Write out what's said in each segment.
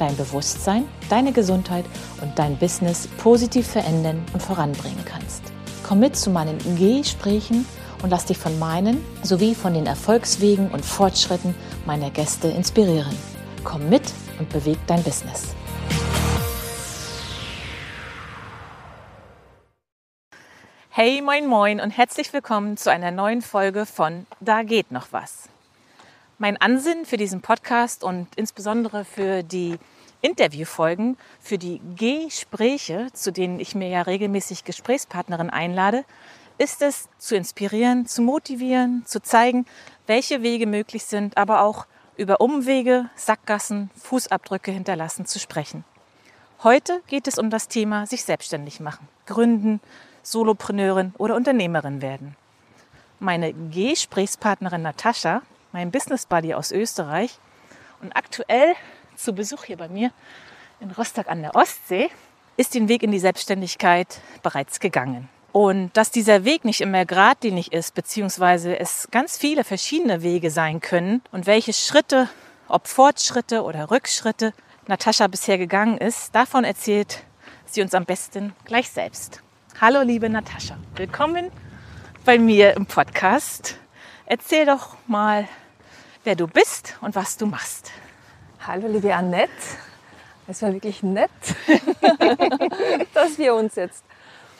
dein Bewusstsein, deine Gesundheit und dein Business positiv verändern und voranbringen kannst. Komm mit zu meinen Gesprächen und lass dich von meinen sowie von den Erfolgswegen und Fortschritten meiner Gäste inspirieren. Komm mit und beweg dein Business. Hey, moin, moin und herzlich willkommen zu einer neuen Folge von Da geht noch was. Mein Ansinnen für diesen Podcast und insbesondere für die Interviewfolgen, für die Gespräche, zu denen ich mir ja regelmäßig Gesprächspartnerinnen einlade, ist es zu inspirieren, zu motivieren, zu zeigen, welche Wege möglich sind, aber auch über Umwege, Sackgassen, Fußabdrücke hinterlassen zu sprechen. Heute geht es um das Thema sich selbstständig machen, gründen, Solopreneurin oder Unternehmerin werden. Meine Gesprächspartnerin Natascha, mein Business Buddy aus Österreich und aktuell zu Besuch hier bei mir in Rostock an der Ostsee, ist den Weg in die Selbstständigkeit bereits gegangen. Und dass dieser Weg nicht immer geradlinig ist, beziehungsweise es ganz viele verschiedene Wege sein können und welche Schritte, ob Fortschritte oder Rückschritte Natascha bisher gegangen ist, davon erzählt sie uns am besten gleich selbst. Hallo liebe Natascha, willkommen bei mir im Podcast. Erzähl doch mal, wer du bist und was du machst. Hallo liebe Annette, es war wirklich nett, dass wir uns jetzt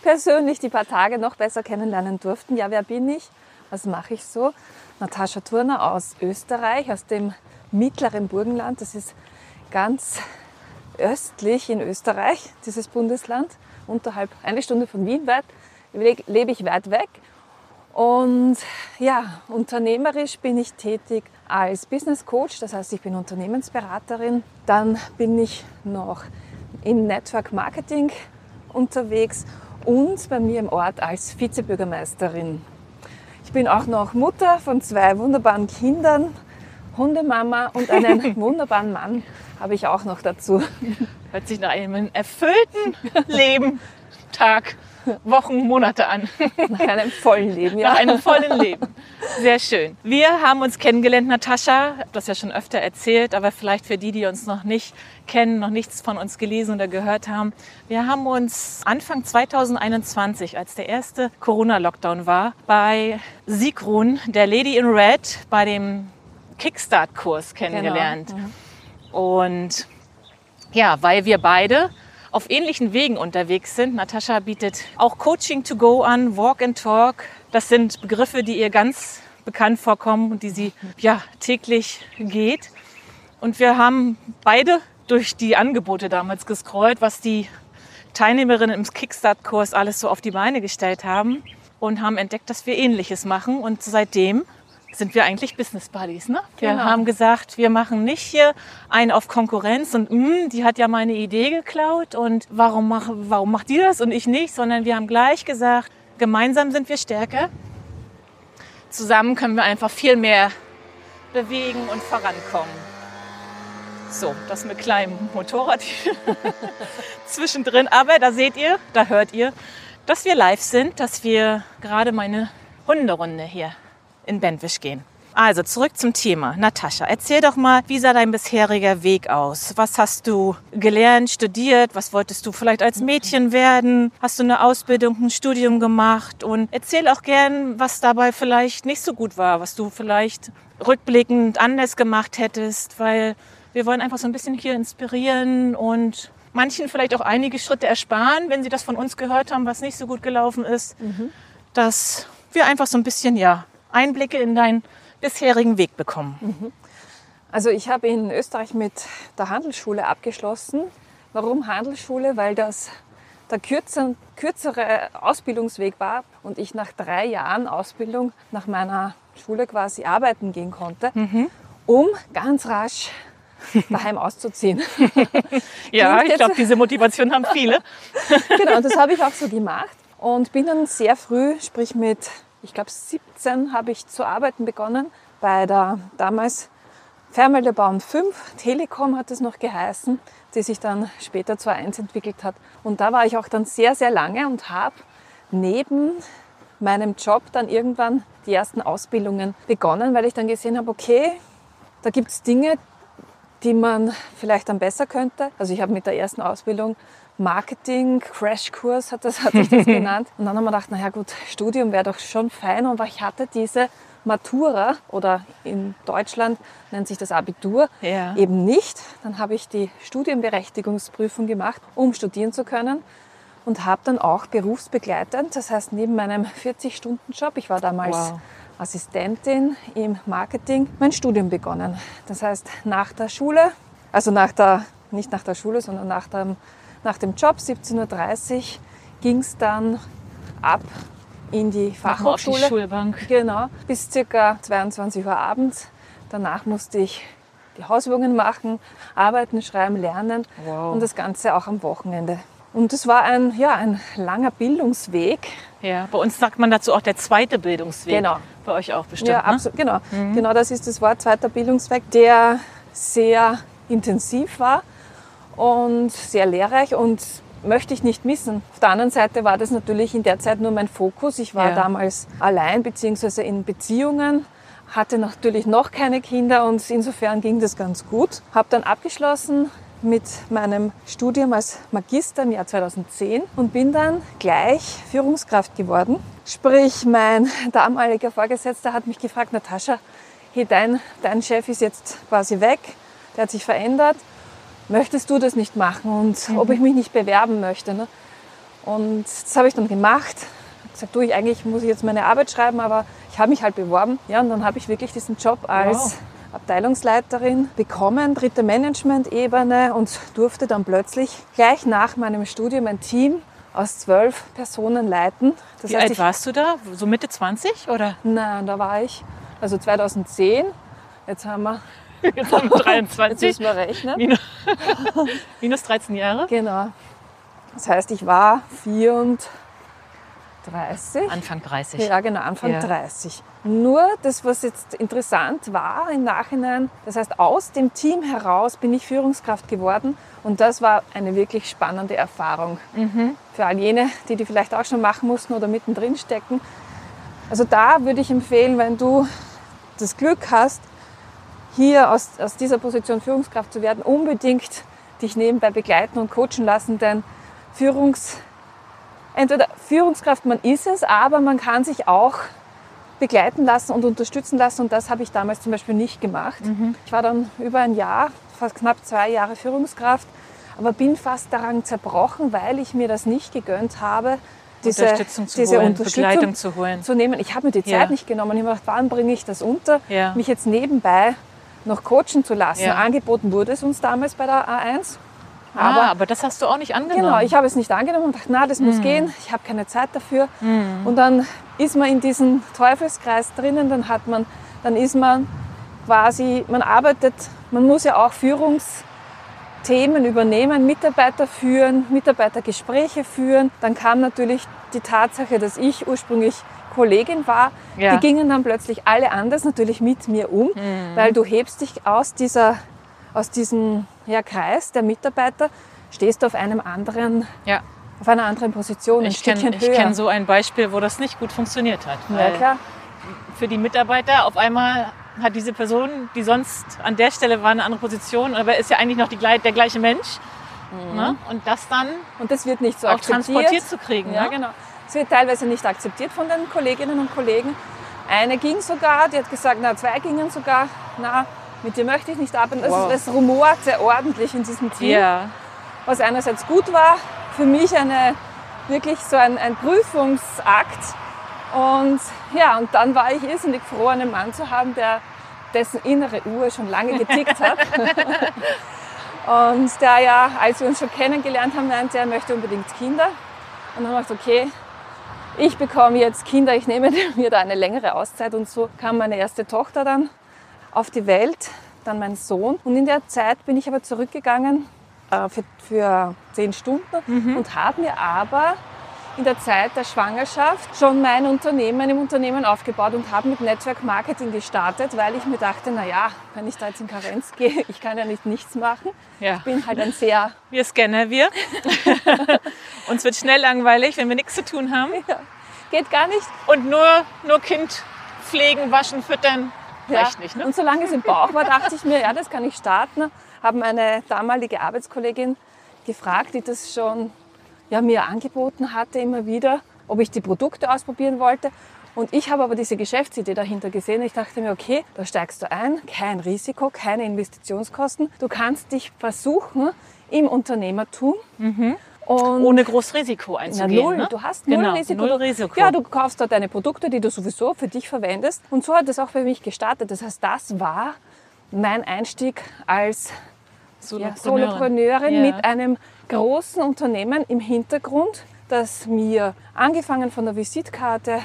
persönlich die paar Tage noch besser kennenlernen durften. Ja, wer bin ich? Was mache ich so? Natascha Turner aus Österreich, aus dem mittleren Burgenland. Das ist ganz östlich in Österreich, dieses Bundesland unterhalb eine Stunde von Wien weit, lebe ich weit weg. Und ja, unternehmerisch bin ich tätig als Business Coach, das heißt, ich bin Unternehmensberaterin. Dann bin ich noch im Network Marketing unterwegs und bei mir im Ort als Vizebürgermeisterin. Ich bin auch noch Mutter von zwei wunderbaren Kindern, Hundemama und einen wunderbaren Mann habe ich auch noch dazu. Hört sich nach einem erfüllten Leben, Tag, Wochen, Monate an. Nach einem vollen Leben, ja. Nach einem vollen Leben. Sehr schön. Wir haben uns kennengelernt, Natascha. Ich habe das ja schon öfter erzählt, aber vielleicht für die, die uns noch nicht kennen, noch nichts von uns gelesen oder gehört haben. Wir haben uns Anfang 2021, als der erste Corona-Lockdown war, bei Sigrun, der Lady in Red, bei dem Kickstart-Kurs kennengelernt. Genau. Mhm. Und ja, weil wir beide auf ähnlichen Wegen unterwegs sind. Natascha bietet auch Coaching to go an, Walk and Talk. Das sind Begriffe, die ihr ganz bekannt vorkommen und die sie ja täglich geht. Und wir haben beide durch die Angebote damals gescrollt, was die Teilnehmerinnen im Kickstart-Kurs alles so auf die Beine gestellt haben und haben entdeckt, dass wir Ähnliches machen. Und seitdem sind wir eigentlich Business Buddies. Ne? Wir genau. haben gesagt, wir machen nicht hier einen auf Konkurrenz und mh, die hat ja meine Idee geklaut und warum, mach, warum macht die das und ich nicht, sondern wir haben gleich gesagt, gemeinsam sind wir stärker. Zusammen können wir einfach viel mehr bewegen und vorankommen. So, das mit kleinem Motorrad zwischendrin. Aber da seht ihr, da hört ihr, dass wir live sind, dass wir gerade meine Hunderunde hier in Bentwisch gehen. Also zurück zum Thema. Natascha, erzähl doch mal, wie sah dein bisheriger Weg aus? Was hast du gelernt, studiert? Was wolltest du vielleicht als Mädchen werden? Hast du eine Ausbildung, ein Studium gemacht? Und erzähl auch gern, was dabei vielleicht nicht so gut war, was du vielleicht rückblickend anders gemacht hättest, weil wir wollen einfach so ein bisschen hier inspirieren und manchen vielleicht auch einige Schritte ersparen, wenn sie das von uns gehört haben, was nicht so gut gelaufen ist, mhm. dass wir einfach so ein bisschen ja Einblicke in deinen bisherigen Weg bekommen? Mhm. Also ich habe in Österreich mit der Handelsschule abgeschlossen. Warum Handelsschule? Weil das der kürzere, kürzere Ausbildungsweg war und ich nach drei Jahren Ausbildung nach meiner Schule quasi arbeiten gehen konnte, mhm. um ganz rasch daheim auszuziehen. ja, ich glaube, diese Motivation haben viele. genau, und das habe ich auch so gemacht und bin dann sehr früh, sprich mit, ich glaube 17, habe ich zu arbeiten begonnen bei der damals Fernmeldebauen 5, Telekom hat es noch geheißen, die sich dann später zur 1 entwickelt hat. Und da war ich auch dann sehr, sehr lange und habe neben meinem Job dann irgendwann die ersten Ausbildungen begonnen, weil ich dann gesehen habe, okay, da gibt es Dinge, die man vielleicht dann besser könnte. Also ich habe mit der ersten Ausbildung Marketing, Crashkurs hat, das, hat sich das genannt. Und dann haben wir gedacht, naja gut, Studium wäre doch schon fein. Und ich hatte diese Matura oder in Deutschland nennt sich das Abitur Ja. eben nicht. Dann habe ich die Studienberechtigungsprüfung gemacht, um studieren zu können. Und habe dann auch berufsbegleitend, das heißt neben meinem 40-Stunden-Job, ich war damals Wow. Assistentin im Marketing, mein Studium begonnen. Das heißt, nach der Schule, also nach der, nicht nach der Schule, sondern nach dem, nach dem Job, 17.30 Uhr, ging es dann ab in die auf die Fachhochschule. Schulbank. Genau, bis circa 22 Uhr abends. Danach musste ich die Hausübungen machen, arbeiten, schreiben, lernen Wow. und das Ganze auch am Wochenende. Und es war ein, ja, ein langer Bildungsweg. Ja, bei uns sagt man dazu auch der zweite Bildungsweg. Genau. Bei euch auch bestimmt. ja, ne? absolut, genau. Genau das ist das Wort, zweiter Bildungsweg, der sehr intensiv war und sehr lehrreich und möchte ich nicht missen. Auf der anderen Seite war das natürlich in der Zeit nur mein Fokus. Ich war Ja. damals allein bzw. in Beziehungen, hatte natürlich noch keine Kinder und insofern ging das ganz gut. Habe dann abgeschlossen mit meinem Studium als Magister im Jahr 2010 und bin dann gleich Führungskraft geworden. Sprich, mein damaliger Vorgesetzter hat mich gefragt, Natascha, hey, dein, dein Chef ist jetzt quasi weg, der hat sich verändert. Möchtest du das nicht machen und ob ich mich nicht bewerben möchte? Ne? Und das habe ich dann gemacht. Hab gesagt, du, ich, eigentlich muss ich jetzt meine Arbeit schreiben, aber ich habe mich halt beworben. Ja, und dann habe ich wirklich diesen Job als Wow. Abteilungsleiterin bekommen, dritte Management-Ebene und durfte dann plötzlich gleich nach meinem Studium ein Team aus zwölf Personen leiten. Das Wie heißt, alt ich, warst du da? So Mitte 20 oder? Nein, da war ich, also 2010. Jetzt haben wir, Jetzt haben wir jetzt 23. müssen wir rechnen. Minus, minus 13 Jahre. Genau. Das heißt, ich war 34. Anfang 30. Ja, genau, Anfang Ja. 30. Nur das, was jetzt interessant war im Nachhinein, das heißt, aus dem Team heraus bin ich Führungskraft geworden und das war eine wirklich spannende Erfahrung. Für all jene, die die vielleicht auch schon machen mussten oder mittendrin stecken. Also da würde ich empfehlen, wenn du das Glück hast, hier aus, aus dieser Position Führungskraft zu werden, unbedingt dich nebenbei begleiten und coachen lassen, denn Führungs, entweder Führungskraft, man ist es, aber man kann sich auch begleiten lassen und unterstützen lassen und das habe ich damals zum Beispiel nicht gemacht. Ich war dann über ein Jahr, fast knapp zwei Jahre Führungskraft, aber bin fast daran zerbrochen, weil ich mir das nicht gegönnt habe, diese Unterstützung zu diese holen, Unterstützung Begleitung zu holen. zu nehmen. Ich habe mir die Zeit Ja. nicht genommen. Ich habe mir gedacht, wann bringe ich das unter, Ja. mich jetzt nebenbei noch coachen zu lassen. Ja. Angeboten wurde es uns damals bei der A1. Aber, ah, aber das hast du auch nicht angenommen. Genau, ich habe es nicht angenommen und dachte, na, das muss gehen, ich habe keine Zeit dafür. Und dann ist man in diesem Teufelskreis drinnen, dann hat man, dann ist man quasi, man arbeitet, man muss ja auch Führungsthemen übernehmen, Mitarbeiter führen, Mitarbeitergespräche führen. Dann kam natürlich die Tatsache, dass ich ursprünglich Kollegin war, Ja. die gingen dann plötzlich alle anders natürlich mit mir um, Mhm. weil du hebst dich aus dieser aus diesem ja, Kreis der Mitarbeiter stehst du auf einem anderen, ja. auf einer anderen Position, Ich kenne kenn so ein Beispiel, wo das nicht gut funktioniert hat. ja, klar. Für die Mitarbeiter auf einmal hat diese Person, die sonst an der Stelle war, eine andere Position, aber ist ja eigentlich noch die, der gleiche Mensch. Ne? Und das dann Und das wird nicht so auch akzeptiert. transportiert zu kriegen. Ja, ne? genau. Es wird teilweise nicht akzeptiert von den Kolleginnen und Kollegen. Eine ging sogar, die hat gesagt, na, zwei gingen sogar, na, mit dir möchte ich nicht arbeiten. Es, Wow. es rumort sehr ordentlich in diesem Team. Ja. was einerseits gut war, für mich eine, wirklich so ein, ein Prüfungsakt. Und ja, und dann war ich irrsinnig froh, einen Mann zu haben, der, dessen innere Uhr schon lange getickt hat. und der ja, als wir uns schon kennengelernt haben, meinte, er möchte unbedingt Kinder. Und dann habe ich gedacht, okay, ich bekomme jetzt Kinder, ich nehme mir da eine längere Auszeit. Und so kam meine erste Tochter dann auf die Welt. dann mein Sohn. Und in der Zeit bin ich aber zurückgegangen äh, für, für zehn Stunden und habe mir aber in der Zeit der Schwangerschaft schon mein Unternehmen im Unternehmen aufgebaut und habe mit Network Marketing gestartet, weil ich mir dachte, na ja, wenn ich da jetzt in Karenz gehe, ich kann ja nicht nichts machen. Ja. Ich bin halt ein sehr, Wir Scanner, wir. Uns wird schnell langweilig, wenn wir nichts zu tun haben. ja, geht gar nicht. Und nur, nur Kind pflegen, waschen, füttern. Reicht nicht, ne? Und solange es im Bauch war, dachte ich mir, ja, das kann ich starten. Habe meine damalige Arbeitskollegin gefragt, die das schon ja, mir angeboten hatte immer wieder, ob ich die Produkte ausprobieren wollte. Und ich habe aber diese Geschäftsidee dahinter gesehen. Ich dachte mir, okay, da steigst du ein, kein Risiko, keine Investitionskosten. Du kannst dich versuchen im Unternehmertum. Und Ohne groß Risiko einzugehen. null. ne? Du hast null genau, Risiko. Null Risiko. Ja, du kaufst dort deine Produkte, die du sowieso für dich verwendest. Und so hat es auch für mich gestartet. Das heißt, das war mein Einstieg als ja, Solopreneurin Ja. mit einem großen Unternehmen im Hintergrund, das mir angefangen von der Visitkarte,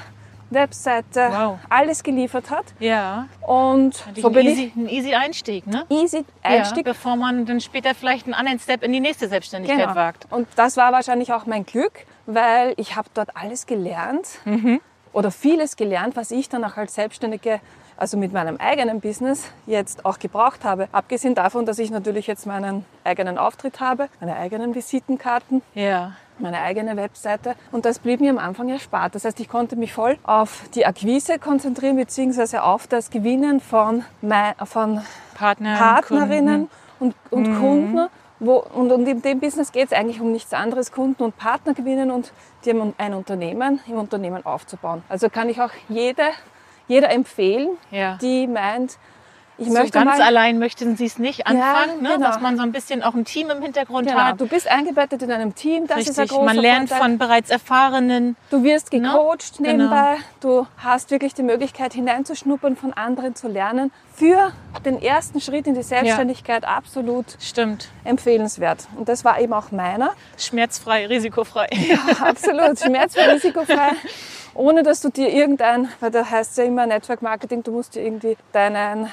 Webseite, Wow. alles geliefert hat. Ja, Und so so ein, bin easy, ein easy Einstieg, ne? ich easy Einstieg. Ja, bevor man dann später vielleicht einen anderen Step in die nächste Selbstständigkeit Genau. wagt. Und das war wahrscheinlich auch mein Glück, weil ich habe dort alles gelernt Mhm. oder vieles gelernt, was ich dann auch als Selbstständige, also mit meinem eigenen Business jetzt auch gebraucht habe. Abgesehen davon, dass ich natürlich jetzt meinen eigenen Auftritt habe, meine eigenen Visitenkarten, Ja, meine eigene Webseite und das blieb mir am Anfang erspart. Das heißt, ich konnte mich voll auf die Akquise konzentrieren beziehungsweise auf das Gewinnen von, mei- von Partner, Partnerinnen und, und Kunden. Wo, und, und in dem Business geht es eigentlich um nichts anderes, Kunden und Partner gewinnen und die haben ein Unternehmen im Unternehmen aufzubauen. Also kann ich auch jede, jeder empfehlen, Ja. die meint, ich so möchte ganz mal, allein möchten sie es nicht anfangen, ne? genau. dass man so ein bisschen auch ein Team im Hintergrund Genau, hat. du bist eingebettet in einem Team, das ist ein Richtig, großer man lernt Vorteil. von bereits Erfahrenen. Du wirst Ne? gecoacht Genau. nebenbei. Du hast wirklich die Möglichkeit hineinzuschnuppern, von anderen zu lernen. Für den ersten Schritt in die Selbstständigkeit absolut Stimmt. empfehlenswert. Und das war eben auch meiner. Schmerzfrei, risikofrei. Absolut, schmerzfrei, risikofrei. Ohne dass du dir irgendein, weil da heißt ja immer Network Marketing, du musst dir irgendwie deinen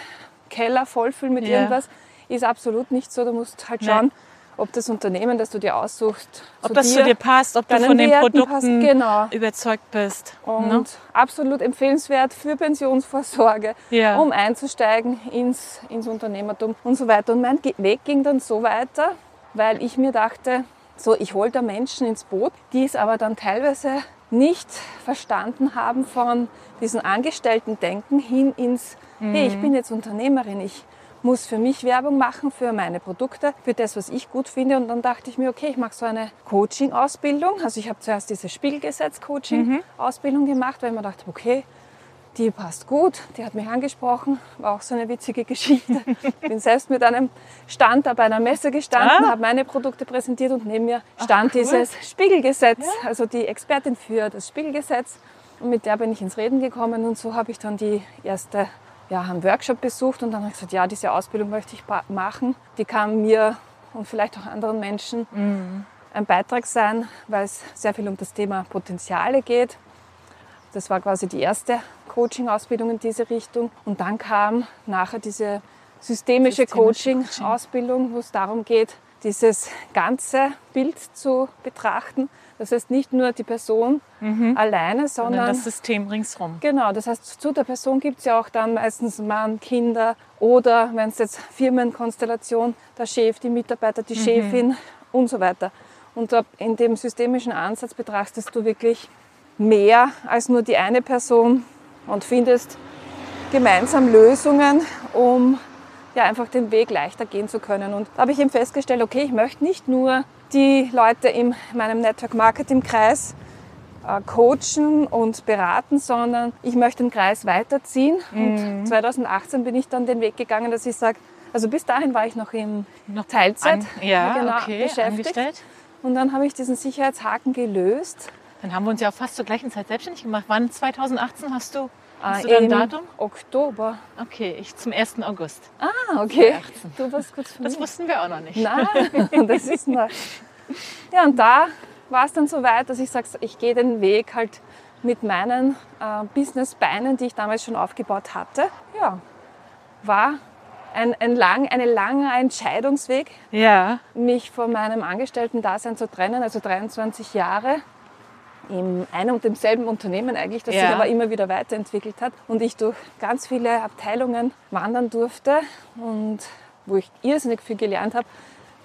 Keller vollfüllen mit Ja. irgendwas. Ist absolut nicht so. Du musst halt Nein. schauen, ob das Unternehmen, das du dir aussuchst, Ob das zu dir passt, ob du von den Werten Produkten passt. Genau. überzeugt bist. Und ne? absolut empfehlenswert für Pensionsvorsorge, Ja. um einzusteigen ins, ins Unternehmertum und so weiter. Und mein Weg ging dann so weiter, weil ich mir dachte, so, ich hole da Menschen ins Boot, die es aber dann teilweise nicht verstanden haben von diesem Angestellten-Denken hin ins, hey, ich bin jetzt Unternehmerin, ich muss für mich Werbung machen, für meine Produkte, für das, was ich gut finde. Und dann dachte ich mir, okay, ich mache so eine Coaching-Ausbildung. Also ich habe zuerst diese Spiegelgesetz-Coaching-Ausbildung gemacht, weil ich mir dachte, okay, die passt gut, die hat mich angesprochen, war auch so eine witzige Geschichte. bin selbst mit einem Stand da bei einer Messe gestanden, Ah. habe meine Produkte präsentiert und neben mir stand dieses Spiegelgesetz, also die Expertin für das Spiegelgesetz. Und mit der bin ich ins Reden gekommen und so habe ich dann die erste ja, einen Workshop besucht und dann habe ich gesagt, ja, diese Ausbildung möchte ich machen. Die kann mir und vielleicht auch anderen Menschen ein Beitrag sein, weil es sehr viel um das Thema Potenziale geht. Das war quasi die erste Coaching-Ausbildung in diese Richtung. Und dann kam nachher diese systemische, Systemische Coaching. Coaching-Ausbildung, wo es darum geht, dieses ganze Bild zu betrachten. Das heißt nicht nur die Person alleine, Sondern sondern das System ringsrum. Genau, das heißt, zu der Person gibt es ja auch dann meistens Mann, Kinder oder wenn es jetzt Firmenkonstellation, der Chef, die Mitarbeiter, die Chefin und so weiter. Und in dem systemischen Ansatz betrachtest du wirklich mehr als nur die eine Person und findest gemeinsam Lösungen, um ja, einfach den Weg leichter gehen zu können. Und da habe ich eben festgestellt, okay, ich möchte nicht nur die Leute in meinem Network Marketing Kreis äh, coachen und beraten, sondern ich möchte den Kreis weiterziehen. Und 2018 bin ich dann den Weg gegangen, dass ich sage, also bis dahin war ich noch in Noch Teilzeit An, ja, genau, okay, beschäftigt. angestellt. Und dann habe ich diesen Sicherheitshaken gelöst. Dann haben wir uns ja auch fast zur gleichen Zeit selbstständig gemacht. Wann 2018 hast du? Hast äh, du ein Datum? Oktober. Okay, ich zum 1. August. Ah, okay. 2018. Du warst kurz vor Das mir. wussten wir auch noch nicht. Nein, das ist neu. Ja, und da war es dann so weit, dass ich sage, ich gehe den Weg halt mit meinen äh, Businessbeinen, die ich damals schon aufgebaut hatte. Ja, war ein, ein lang, ein langer Entscheidungsweg, Ja. mich von meinem Angestellten-Dasein zu trennen, also 23 Jahre in einem und demselben Unternehmen eigentlich, das Ja. sich aber immer wieder weiterentwickelt hat und ich durch ganz viele Abteilungen wandern durfte und wo ich irrsinnig viel gelernt habe.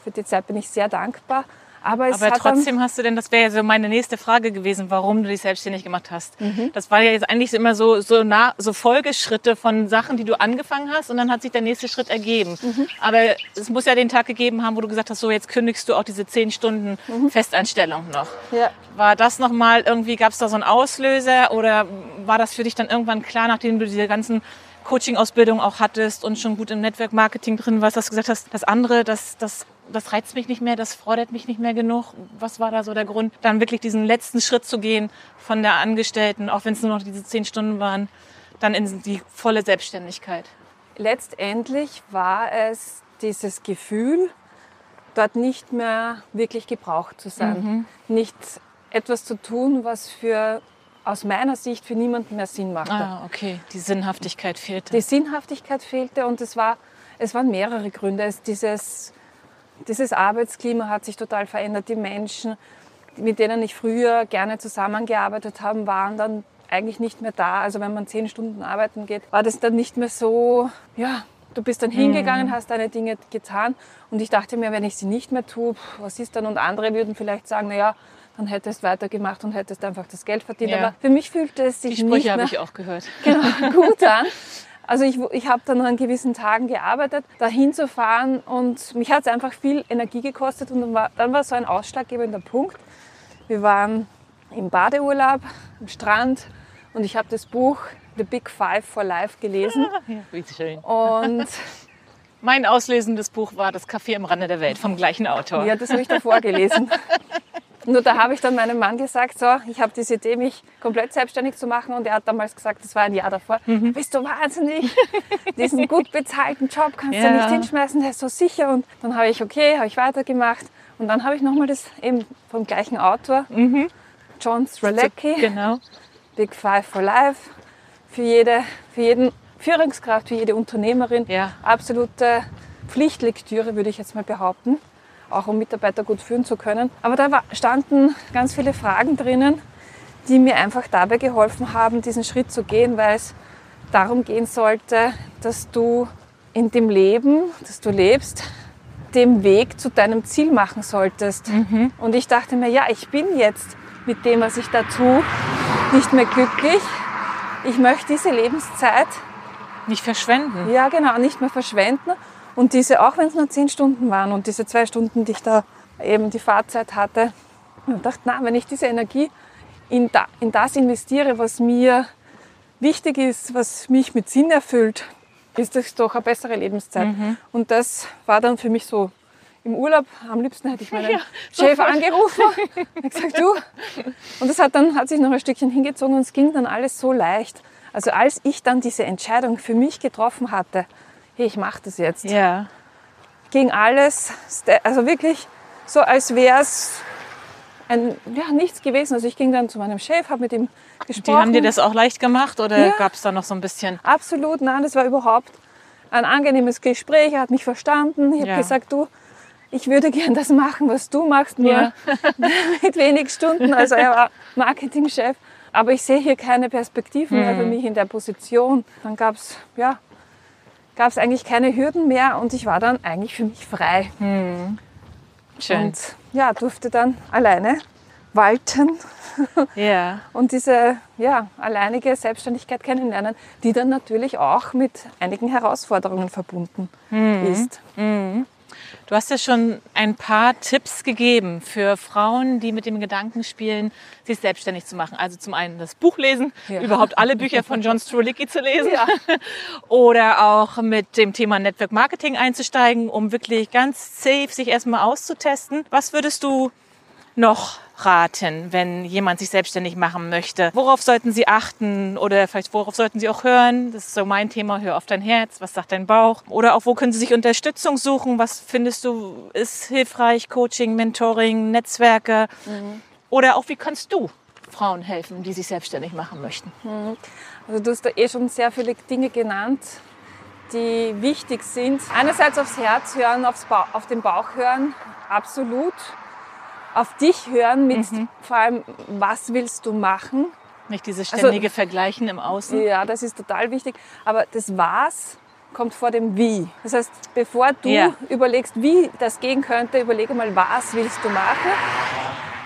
Für die Zeit bin ich sehr dankbar. Aber Aber trotzdem hast du denn, das wäre ja so meine nächste Frage gewesen, warum du dich selbstständig gemacht hast. Mhm. Das war ja jetzt eigentlich immer so, so, nah, so Folgeschritte von Sachen, die du angefangen hast und dann hat sich der nächste Schritt ergeben. Mhm. Aber es muss ja den Tag gegeben haben, wo du gesagt hast, so jetzt kündigst du auch diese zehn Stunden Mhm. Festanstellung noch. ja, War das nochmal irgendwie, gab es da so einen Auslöser oder war das für dich dann irgendwann klar, nachdem du diese ganzen Coaching-Ausbildung auch hattest und schon gut im Network-Marketing drin warst, dass du gesagt hast, das andere, das, das, das reizt mich nicht mehr, das fordert mich nicht mehr genug. Was war da so der Grund, dann wirklich diesen letzten Schritt zu gehen von der Angestellten, auch wenn es nur noch diese zehn Stunden waren, dann in die volle Selbstständigkeit? letztendlich war es dieses Gefühl, dort nicht mehr wirklich gebraucht zu sein. Nicht etwas zu tun, was für, aus meiner Sicht für niemanden mehr Sinn machte. Ah, okay, die Sinnhaftigkeit fehlte. Die Sinnhaftigkeit fehlte und es, war, es waren mehrere Gründe. Es, dieses, dieses Arbeitsklima hat sich total verändert. Die Menschen, mit denen ich früher gerne zusammengearbeitet habe, waren dann eigentlich nicht mehr da. Also wenn man zehn Stunden arbeiten geht, war das dann nicht mehr so, ja, du bist dann hingegangen, hast deine Dinge getan und ich dachte mir, wenn ich sie nicht mehr tue, was ist dann? Und andere würden vielleicht sagen, naja, dann hättest du weitergemacht und hättest einfach das Geld verdient. Ja. Aber für mich fühlte es sich die nicht Sprüche mehr habe ich auch gehört. genau, gut an. Also ich, ich habe dann an gewissen Tagen gearbeitet, da hinzufahren und mich hat es einfach viel Energie gekostet und dann war, dann war so ein ausschlaggebender Punkt. Wir waren im Badeurlaub am Strand und ich habe das Buch The Big Five for Life gelesen Ja, wie schön. und Mein auslösendes Buch war Das Café am Rande der Welt vom gleichen Autor. ja, das habe ich davor gelesen. Nur da habe ich dann meinem Mann gesagt, so, ich habe diese Idee, mich komplett selbstständig zu machen. Und er hat damals gesagt, das war ein Jahr davor, Mhm. bist du wahnsinnig? Diesen gut bezahlten Job kannst du Ja. nicht hinschmeißen, der ist so sicher. Und dann habe ich, okay, habe ich weitergemacht. Und dann habe ich nochmal das eben vom gleichen Autor, John Strelecki, Genau. Big Five for Life, für, jede, für jeden Führungskraft, für jede Unternehmerin. Ja. Absolute Pflichtlektüre, würde ich jetzt mal behaupten, auch um Mitarbeiter gut führen zu können. Aber da standen ganz viele Fragen drinnen, die mir einfach dabei geholfen haben, diesen Schritt zu gehen, weil es darum gehen sollte, dass du in dem Leben, das du lebst, den Weg zu deinem Ziel machen solltest. Und ich dachte mir, ja, ich bin jetzt mit dem, was ich da tue, nicht mehr glücklich. Ich möchte diese Lebenszeit Nicht verschwenden. ja, genau, nicht mehr verschwenden. Und diese, auch wenn es nur zehn Stunden waren und diese zwei Stunden, die ich da eben die Fahrzeit hatte, ich dachte, na, wenn ich diese Energie in, da, in das investiere, was mir wichtig ist, was mich mit Sinn erfüllt, ist das doch eine bessere Lebenszeit. Und das war dann für mich so im Urlaub. Am liebsten hätte ich meinen Ja, Chef angerufen und gesagt, du. Und das hat dann hat sich noch ein Stückchen hingezogen und es ging dann alles so leicht. Also als ich dann diese Entscheidung für mich getroffen hatte, hey, ich mache das jetzt, Ja. ging alles, also wirklich so, als wäre es ein, ja, nichts gewesen. Also ich ging dann zu meinem Chef, habe mit ihm Die gesprochen. haben dir das auch leicht gemacht oder Ja. gab es da noch so ein bisschen? Absolut, nein, das war überhaupt ein angenehmes Gespräch. Er hat mich verstanden. Ich habe Ja. gesagt, du, ich würde gern das machen, was du machst, nur Ja. mit wenig Stunden. Also er war Marketingchef. Aber ich sehe hier keine Perspektiven mehr Mhm. für mich in der Position. Dann gab es ja, gab's eigentlich keine Hürden mehr und ich war dann eigentlich für mich frei. Schön. Und ja, durfte dann alleine walten ja. und diese ja, alleinige Selbstständigkeit kennenlernen, die dann natürlich auch mit einigen Herausforderungen verbunden ist. Du hast ja schon ein paar Tipps gegeben für Frauen, die mit dem Gedanken spielen, sich selbstständig zu machen. Also zum einen das Buch lesen, Ja. überhaupt alle Bücher von John Strulicki zu lesen. Ja. Oder auch mit dem Thema Network Marketing einzusteigen, um wirklich ganz safe sich erstmal auszutesten. Was würdest du noch raten, wenn jemand sich selbstständig machen möchte? Worauf sollten sie achten oder vielleicht worauf sollten sie auch hören? Das ist so mein Thema, hör auf dein Herz, was sagt dein Bauch? Oder auch wo können sie sich Unterstützung suchen? Was findest du ist hilfreich? Coaching, Mentoring, Netzwerke? Oder auch wie kannst du Frauen helfen, die sich selbstständig machen möchten? Also du hast da eh schon sehr viele Dinge genannt, die wichtig sind. Einerseits aufs Herz hören, aufs ba auf den Bauch hören, absolut. Auf dich hören mit Mhm. vor allem, was willst du machen? Nicht dieses Also- ständige Vergleichen im Außen. Ja, das ist total wichtig. Aber das Was kommt vor dem Wie. Das heißt, bevor du Ja. überlegst, wie das gehen könnte, überlege mal, was willst du machen.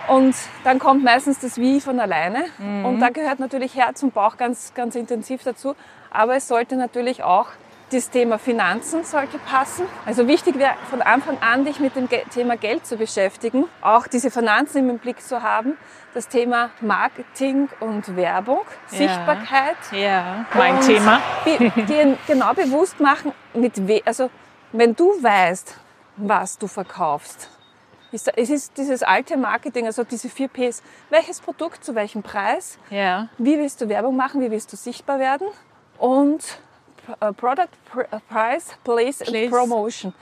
Und dann kommt meistens das Wie von alleine. Mhm. Und da gehört natürlich Herz und Bauch ganz, ganz intensiv dazu. Aber es sollte natürlich auch das Thema Finanzen sollte passen. Also wichtig wäre von Anfang an, dich mit dem Thema Geld zu beschäftigen, auch diese Finanzen im Blick zu haben, das Thema Marketing und Werbung, Ja. Sichtbarkeit. Ja, mein Und Thema. Dir genau bewusst machen, mit we also wenn du weißt, was du verkaufst. ist- Es ist dieses alte Marketing, also diese vier Ps. Welches Produkt zu welchem Preis? Ja, Wie willst du Werbung machen? Wie willst du sichtbar werden? Und Product, Pr- äh, Price, Place, Place. and Promotion.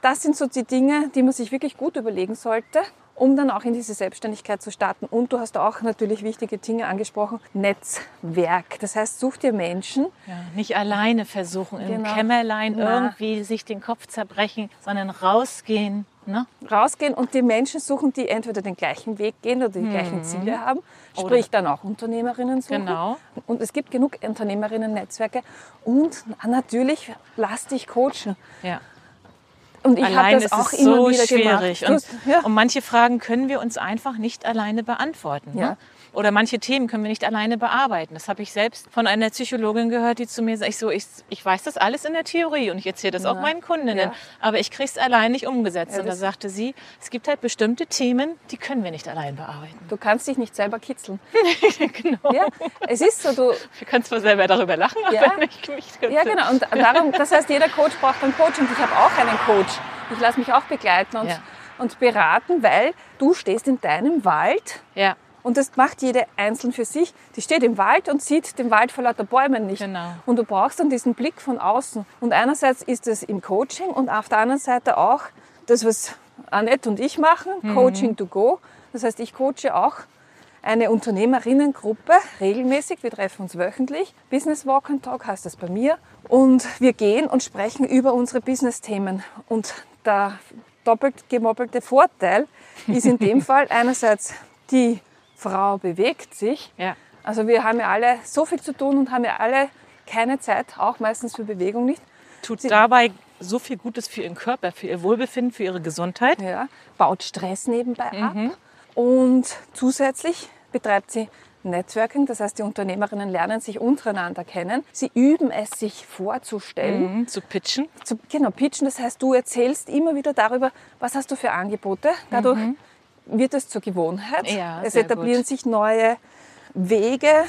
Das sind so die Dinge, die man sich wirklich gut überlegen sollte, um dann auch in diese Selbstständigkeit zu starten. Und du hast auch natürlich wichtige Dinge angesprochen. Netzwerk. Das heißt, such dir Menschen, ja. Nicht alleine versuchen, im Genau. Kämmerlein Na. irgendwie sich den Kopf zerbrechen, sondern rausgehen. Ne? rausgehen und die Menschen suchen, die entweder den gleichen Weg gehen oder die gleichen Ziele haben. Sprich dann auch Unternehmerinnen suchen. Genau. Und es gibt genug Unternehmerinnen-Netzwerke. Und natürlich lass dich coachen. Ja. Und ich habe das ist auch immer so wieder schwierig. gemacht. Und, ja. und manche Fragen können wir uns einfach nicht alleine beantworten. Ja. Ne? Oder manche Themen können wir nicht alleine bearbeiten. Das habe ich selbst von einer Psychologin gehört, die zu mir sagt, ich, so, ich, ich weiß das alles in der Theorie und ich erzähle das auch Ja. meinen Kundinnen, Ja. aber ich kriege es allein nicht umgesetzt. Ja, und da sagte sie, es gibt halt bestimmte Themen, die können wir nicht allein bearbeiten. Du kannst dich nicht selber kitzeln. genau. Ja, es ist so, du, Wir können zwar selber darüber lachen, Ja. aber nicht mich ja genau. Und darum, das heißt, jeder Coach braucht einen Coach und ich habe auch einen Coach. Ich lasse mich auch begleiten und, und beraten, weil du stehst in deinem Wald Ja, Und das macht jede einzeln für sich. Die steht im Wald und sieht den Wald vor lauter Bäumen nicht. Genau. Und du brauchst dann diesen Blick von außen. Und einerseits ist es im Coaching und auf der anderen Seite auch das, was Annette und ich machen, Mhm. Coaching to go. Das heißt, ich coache auch eine Unternehmerinnengruppe regelmäßig. Wir treffen uns wöchentlich. Business Walk and Talk heißt das bei mir. Und wir gehen und sprechen über unsere Business-Themen. Und der doppelt gemoppelte Vorteil ist in dem Fall einerseits, die Frau bewegt sich. ja. Also wir haben ja alle so viel zu tun und haben ja alle keine Zeit, auch meistens für Bewegung nicht. Tut dabei so viel Gutes für ihren Körper, für ihr Wohlbefinden, für ihre Gesundheit. Ja, baut Stress nebenbei Mhm. ab. Und zusätzlich betreibt sie Networking, das heißt, die Unternehmerinnen lernen sich untereinander kennen. Sie üben es, sich vorzustellen. Mhm, zu pitchen. Zu, genau, pitchen, das heißt, du erzählst immer wieder darüber, was hast du für Angebote. Dadurch wird es zur Gewohnheit. Ja, es etablieren gut. sich neue Wege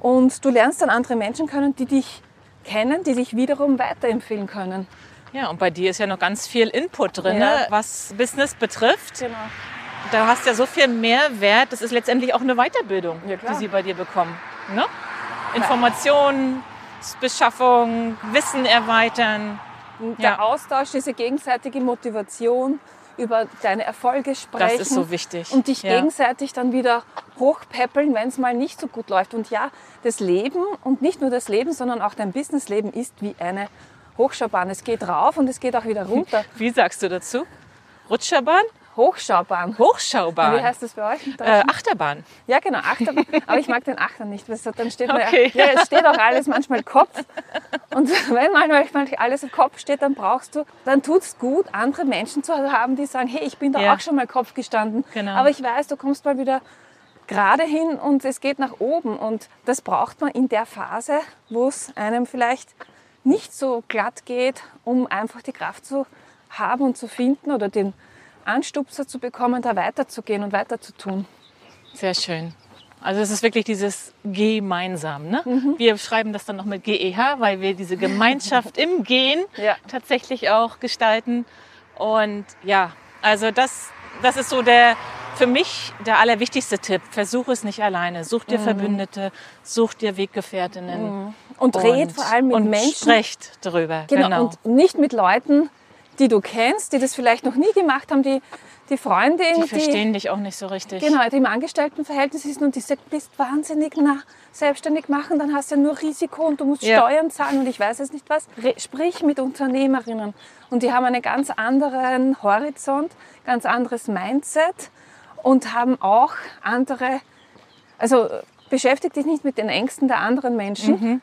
und du lernst dann andere Menschen kennen, die dich kennen, die dich wiederum weiterempfehlen können. Ja, und bei dir ist ja noch ganz viel Input drin, Ja. ne, was Business betrifft. Genau. Da hast ja so viel Mehrwert. Das ist letztendlich auch eine Weiterbildung, Ja, die sie bei dir bekommen. Ne? Informationen, Beschaffung, Wissen erweitern. Der Ja. Austausch, diese gegenseitige Motivation, über deine Erfolge sprechen. Das ist so wichtig. Und dich Ja. gegenseitig dann wieder hochpäppeln, wenn es mal nicht so gut läuft. Und ja, das Leben und nicht nur das Leben, sondern auch dein Businessleben ist wie eine Hochschaubahn. Es geht rauf und es geht auch wieder runter. Wie sagst du dazu? Rutscherbahn? Hochschaubahn. Hochschaubahn? Wie heißt das bei euch? äh? Achterbahn. Ja, genau, Achterbahn. Aber ich mag den Achter nicht. weil Dann steht mir, Okay. ja, es steht auch alles manchmal Kopf. Und wenn manchmal alles im Kopf steht, dann brauchst du, dann tut es gut, andere Menschen zu haben, die sagen, hey, ich bin da Ja. auch schon mal Kopf gestanden. Genau. Aber ich weiß, du kommst mal wieder gerade hin und es geht nach oben. Und das braucht man in der Phase, wo es einem vielleicht nicht so glatt geht, um einfach die Kraft zu haben und zu finden oder den Anstupser zu bekommen, da weiterzugehen und weiterzutun. Sehr schön. Also es ist wirklich dieses gemeinsam. Ne? Mhm. Wir schreiben das dann noch mit GEH, weil wir diese Gemeinschaft im Gehen Ja. tatsächlich auch gestalten. Und ja, also das, das ist so der für mich der allerwichtigste Tipp. Versuch es nicht alleine. Such Mhm. dir Verbündete, such dir Weggefährtinnen. Und red vor allem mit und Menschen. sprecht drüber. Genau, Genau. und nicht mit Leuten, die du kennst, die das vielleicht noch nie gemacht haben, die die Freundin, Die verstehen dich auch nicht so richtig. Genau, die im Angestelltenverhältnis ist und die sagt, bist wahnsinnig na, selbstständig machen, dann hast du ja nur Risiko und du musst Ja. Steuern zahlen und ich weiß es nicht was. Sprich mit Unternehmerinnen und die haben einen ganz anderen Horizont, ganz anderes Mindset und haben auch andere, also beschäftigt dich nicht mit den Ängsten der anderen Menschen, Mhm.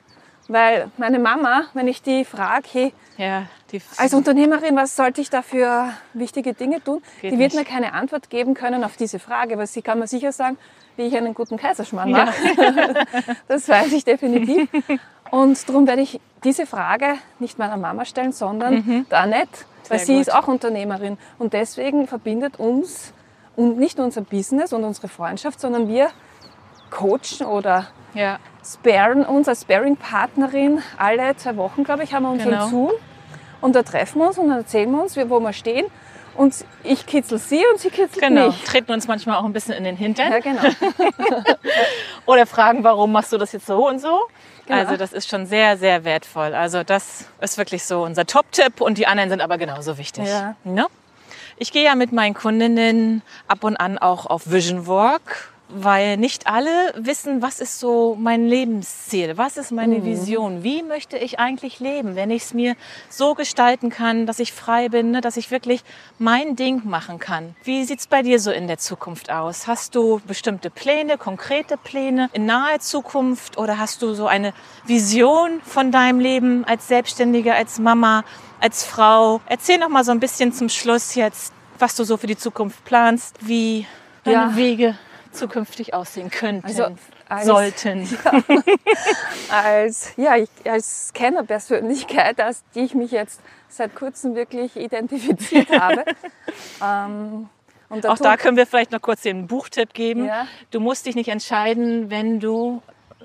Weil meine Mama, wenn ich die frage, hey, Ja, die, als Unternehmerin, was sollte ich da für wichtige Dinge tun? Geht die wird nicht. mir keine Antwort geben können auf diese Frage, aber sie kann mir sicher sagen, wie ich einen guten Kaiserschmarrn Ja. mache. das weiß ich definitiv. Und darum werde ich diese Frage nicht meiner Mama stellen, sondern der Annette, weil Mhm. Sehr sie gut. ist auch Unternehmerin. Und deswegen verbindet uns und nicht nur unser Business und unsere Freundschaft, sondern wir coachen oder ja, sparen uns als Sparing-Partnerin alle zwei Wochen, glaube ich, haben wir unseren Genau. Zoom. Und da treffen wir uns und dann erzählen wir uns, wo wir stehen. Und ich kitzel sie und sie kitzelt genau. mich. Treten uns manchmal auch ein bisschen in den Hintern Ja, genau. oder fragen, warum machst du das jetzt so und so. Genau. Also das ist schon sehr, sehr wertvoll. Also das ist wirklich so unser Top-Tipp und die anderen sind aber genauso wichtig. Ja. Ne? Ich gehe ja mit meinen Kundinnen ab und an auch auf Vision Walk, weil nicht alle wissen, was ist so mein Lebensziel, was ist meine Mhm. Vision, wie möchte ich eigentlich leben, wenn ich es mir so gestalten kann, dass ich frei bin, ne, dass ich wirklich mein Ding machen kann. Wie sieht's bei dir so in der Zukunft aus? Hast du bestimmte Pläne, konkrete Pläne in naher Zukunft oder hast du so eine Vision von deinem Leben als Selbstständige, als Mama, als Frau? Erzähl noch mal so ein bisschen zum Schluss jetzt, was du so für die Zukunft planst, wie deine Ja. Wege zukünftig aussehen könnten, Also, als- sollten. Als, ja, ich, als Kennerpersönlichkeit, als die ich mich jetzt seit kurzem wirklich identifiziert habe. ähm, und Auch da können wir vielleicht noch kurz den Buchtipp geben. Ja. Du musst dich nicht entscheiden, wenn du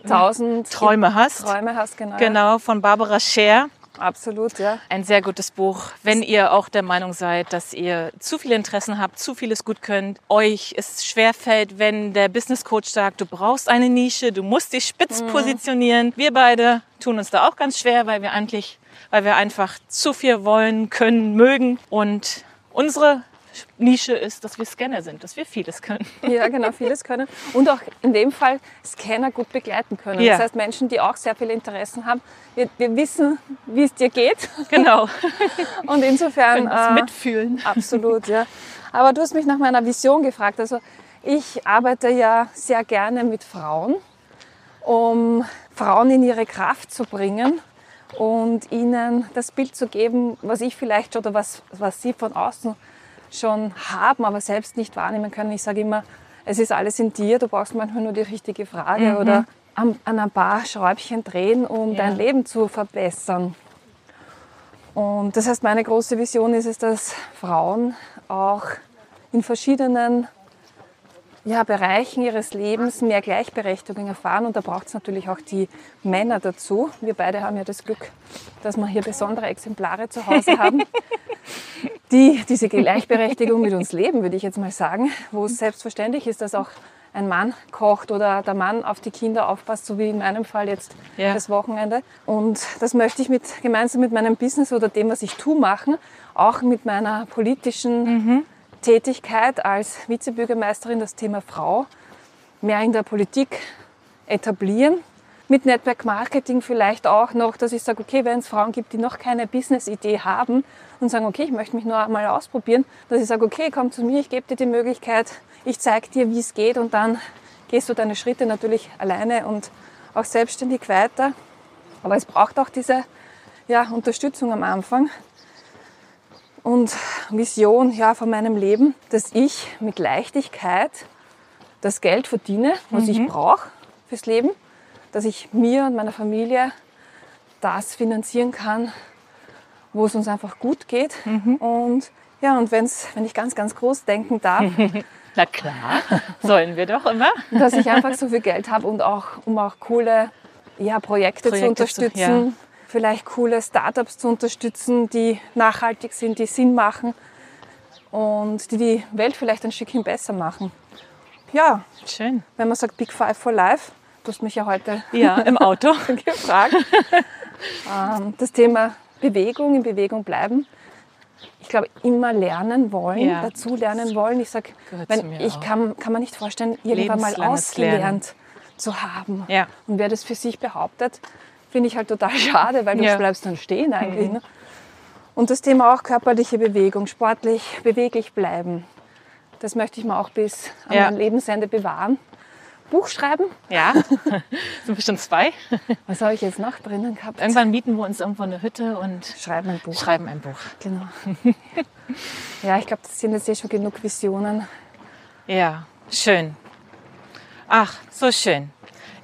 tausend Träume hast. Träume hast, genau. Genau, von Barbara Scher. Absolut, ja. Ein sehr gutes Buch. Wenn ihr auch der Meinung seid, dass ihr zu viele Interessen habt, zu vieles gut könnt, euch es schwerfällt, wenn der Business Coach sagt, du brauchst eine Nische, du musst dich spitz Mhm. positionieren. Wir beide tun uns da auch ganz schwer, weil wir eigentlich, weil wir einfach zu viel wollen, können, mögen. Und unsere Nische ist, dass wir Scanner sind, dass wir vieles können. Ja, genau, vieles können. Und auch in dem Fall Scanner gut begleiten können. Ja. Das heißt, Menschen, die auch sehr viele Interessen haben, wir, wir wissen, wie es dir geht. Genau. Und insofern. Äh, mitfühlen. Absolut, ja. Aber du hast mich nach meiner Vision gefragt. Also ich arbeite ja sehr gerne mit Frauen, um Frauen in ihre Kraft zu bringen und ihnen das Bild zu geben, was ich vielleicht oder was, was sie von außen schon haben, aber selbst nicht wahrnehmen können. Ich sage immer, es ist alles in dir, du brauchst manchmal nur die richtige Frage oder an, an ein paar Schräubchen drehen, um Ja. dein Leben zu verbessern. Und das heißt, meine große Vision ist es, dass Frauen auch in verschiedenen ja, Bereichen ihres Lebens mehr Gleichberechtigung erfahren. Und da braucht es natürlich auch die Männer dazu. Wir beide haben ja das Glück, dass wir hier besondere Exemplare zu Hause haben, die diese Gleichberechtigung mit uns leben, würde ich jetzt mal sagen, wo es selbstverständlich ist, dass auch ein Mann kocht oder der Mann auf die Kinder aufpasst, so wie in meinem Fall jetzt Ja. das Wochenende. Und das möchte ich mit, gemeinsam mit meinem Business oder dem, was ich tue, machen, auch mit meiner politischen Tätigkeit als Vizebürgermeisterin das Thema Frau mehr in der Politik etablieren. Mit Network Marketing vielleicht auch noch, dass ich sage, okay, wenn es Frauen gibt, die noch keine Business-Idee haben und sagen, okay, ich möchte mich nur einmal ausprobieren, dass ich sage, okay, komm zu mir, ich gebe dir die Möglichkeit, ich zeige dir, wie es geht und dann gehst du deine Schritte natürlich alleine und auch selbstständig weiter. Aber es braucht auch diese ja, Unterstützung am Anfang und Vision ja, von meinem Leben, dass ich mit Leichtigkeit das Geld verdiene, was ich brauche fürs Leben, dass ich mir und meiner Familie das finanzieren kann, wo es uns einfach gut geht. Und ja, und wenn's, wenn ich ganz, ganz groß denken darf, Na klar, sollen wir doch immer. dass ich einfach so viel Geld habe und auch, um auch coole ja, Projekte, Projekte zu zu- unterstützen, ja. Vielleicht coole Startups zu unterstützen, die nachhaltig sind, die Sinn machen und die die Welt vielleicht ein Stückchen besser machen. Ja, Schön. wenn man sagt Big Five for Life, du hast mich ja heute Ja, im Auto. gefragt, ähm, das Thema Bewegung, in Bewegung bleiben, ich glaube, immer lernen wollen, Ja. dazu lernen wollen. Ich sage, mir ich auch. kann, kann man nicht vorstellen, irgendwann mal Lebenslanges Lernen. ausgelernt zu haben. Ja. Und wer das für sich behauptet, finde ich halt total schade, weil du Ja. Mhm. bleibst dann stehen eigentlich. Ne? Und das Thema auch körperliche Bewegung, sportlich, beweglich bleiben. Das möchte ich mir auch bis an Ja. mein Lebensende bewahren. Buch schreiben, Ja, sind bestimmt zwei. was habe ich jetzt noch drinnen gehabt? Irgendwann mieten wir uns irgendwo eine Hütte und Schreiben ein Buch. schreiben ein Buch. Genau. ja, ich glaube, das sind jetzt eh schon genug Visionen. Ja, schön. Ach, so schön.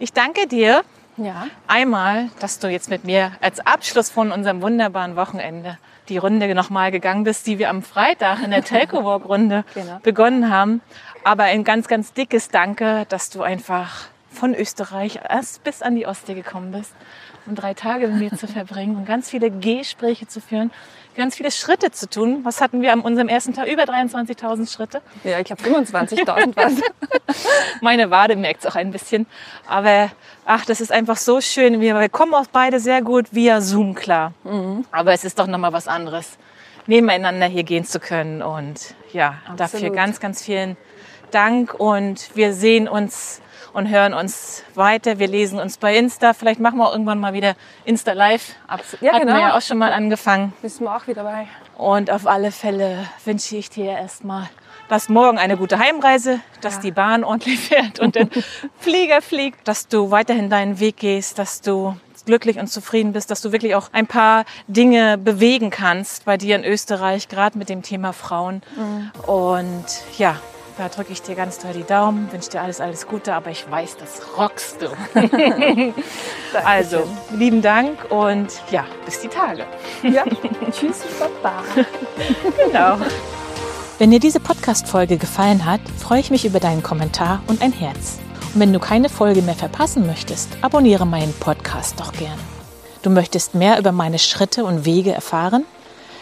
Ich danke dir Ja, einmal, dass du jetzt mit mir als Abschluss von unserem wunderbaren Wochenende die Runde nochmal gegangen bist, die wir am Freitag in der Telco Walk Runde Genau. begonnen haben. Aber ein ganz, ganz dickes Danke, dass du einfach von Österreich erst bis an die Ostsee gekommen bist, um drei Tage mit mir zu verbringen und ganz viele Gespräche zu führen, ganz viele Schritte zu tun. Was hatten wir an unserem ersten Tag? Über 23.000 Schritte. ja ich glaube 25.000 was. Meine Wade merkt es auch ein bisschen. Aber ach, das ist einfach so schön. Wir, wir kommen auch beide sehr gut via Zoom klar. Aber es ist doch nochmal was anderes, nebeneinander hier gehen zu können. Und ja, dafür Absolut. ganz, ganz vielen Dank. Und wir sehen uns und hören uns weiter. Wir lesen uns bei Insta. Vielleicht machen wir auch irgendwann mal wieder Insta Live. Absolut. Ja, Hatten genau. wir ja auch schon mal angefangen. Müssen wir auch wieder bei. Und auf alle Fälle wünsche ich dir erstmal, dass morgen eine gute Heimreise, dass Ja. die Bahn ordentlich fährt und der Flieger fliegt, dass du weiterhin deinen Weg gehst, dass du glücklich und zufrieden bist, dass du wirklich auch ein paar Dinge bewegen kannst bei dir in Österreich, gerade mit dem Thema Frauen. Und ja, da drücke ich dir ganz doll die Daumen, wünsche dir alles, alles Gute, aber ich weiß, das rockst du. also, lieben Dank und ja, bis die Tage. Ja, tschüss, Baba. Genau. Wenn dir diese Podcast-Folge gefallen hat, freue ich mich über deinen Kommentar und ein Herz. Und wenn du keine Folge mehr verpassen möchtest, abonniere meinen Podcast doch gern. Du möchtest mehr über meine Schritte und Wege erfahren?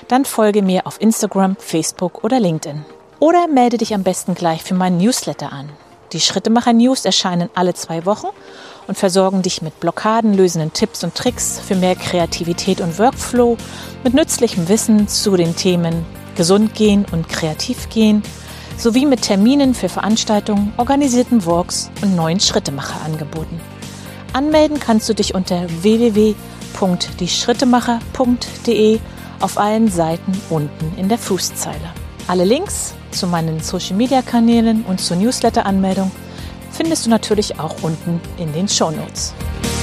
Dann folge mir auf Instagram, Facebook oder LinkedIn. Oder melde dich am besten gleich für meinen Newsletter an. Die Schrittemacher News erscheinen alle zwei Wochen und versorgen dich mit blockadenlösenden Tipps und Tricks für mehr Kreativität und Workflow, mit nützlichem Wissen zu den Themen gesund gehen und kreativ gehen, sowie mit Terminen für Veranstaltungen, organisierten Walks und neuen Schrittemacher-Angeboten. Anmelden kannst du dich unter www.dieschrittemacher.de auf allen Seiten unten in der Fußzeile. Alle Links zu meinen Social-Media-Kanälen und zur Newsletter-Anmeldung findest du natürlich auch unten in den Shownotes. Notes.